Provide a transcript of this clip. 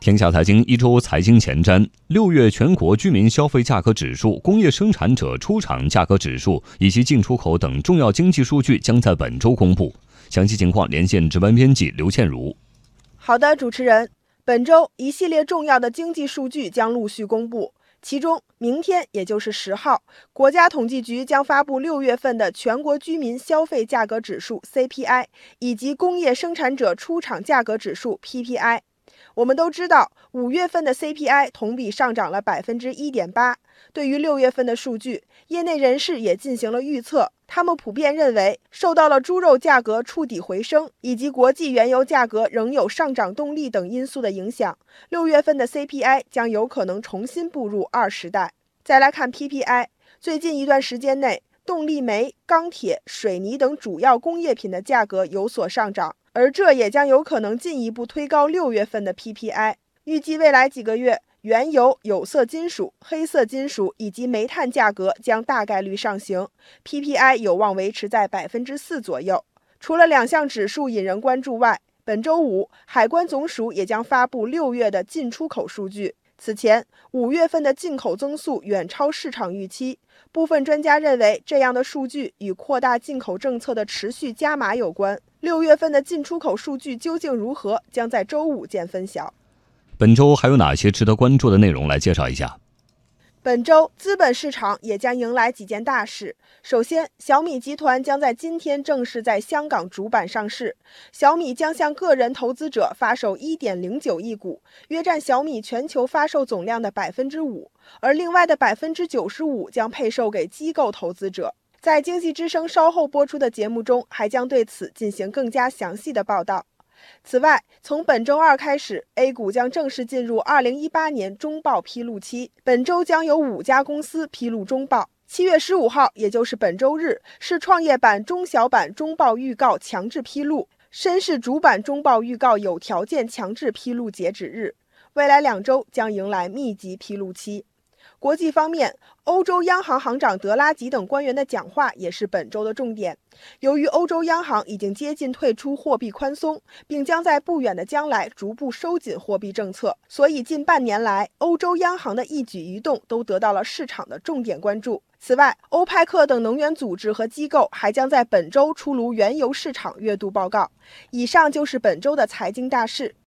天下财经一周财经前瞻：六月全国居民消费价格指数、工业生产者出厂价格指数以及进出口等重要经济数据将在本周公布。详细情况连线值班编辑刘倩茹。好的，主持人，本周一系列重要的经济数据将陆续公布，其中明天也就是十号，国家统计局将发布六月份的全国居民消费价格指数 CPI 以及工业生产者出厂价格指数 PPI。我们都知道，五月份的 CPI 同比上涨了百分之一点八。对于六月份的数据，业内人士也进行了预测。他们普遍认为，受到了猪肉价格触底回升以及国际原油价格仍有上涨动力等因素的影响，六月份的 CPI 将有可能重新步入二时代。再来看 PPI，最近一段时间内，动力煤、钢铁、水泥等主要工业品的价格有所上涨。而这也将有可能进一步推高六月份的 PPI。预计未来几个月，原油、有色金属、黑色金属以及煤炭价格将大概率上行，PPI 有望维持在百分之四左右。除了两项指数引人关注外，本周五海关总署也将发布六月的进出口数据。此前，五月份的进口增速远超市场预期。部分专家认为，这样的数据与扩大进口政策的持续加码有关。六月份的进出口数据究竟如何，将在周五见分晓。本周还有哪些值得关注的内容？来介绍一下。本周资本市场也将迎来几件大事。首先，小米集团将在今天正式在香港主板上市。小米将向个人投资者发售1.09亿股，约占小米全球发售总量的百分之五，而另外的百分之九十五将配售给机构投资者。在经济之声稍后播出的节目中，还将对此进行更加详细的报道。此外，从本周二开始，A 股将正式进入2018年中报披露期。本周将有五家公司披露中报。七月十五号，也就是本周日，是创业板中小板中报预告强制披露，深市主板中报预告有条件强制披露截止日。未来两周将迎来密集披露期。国际方面，欧洲央行行长德拉吉等官员的讲话也是本周的重点。由于欧洲央行已经接近退出货币宽松，并将在不远的将来逐步收紧货币政策，所以近半年来，欧洲央行的一举一动都得到了市场的重点关注。此外，欧派克等能源组织和机构还将在本周出炉原油市场月度报告。以上就是本周的财经大事。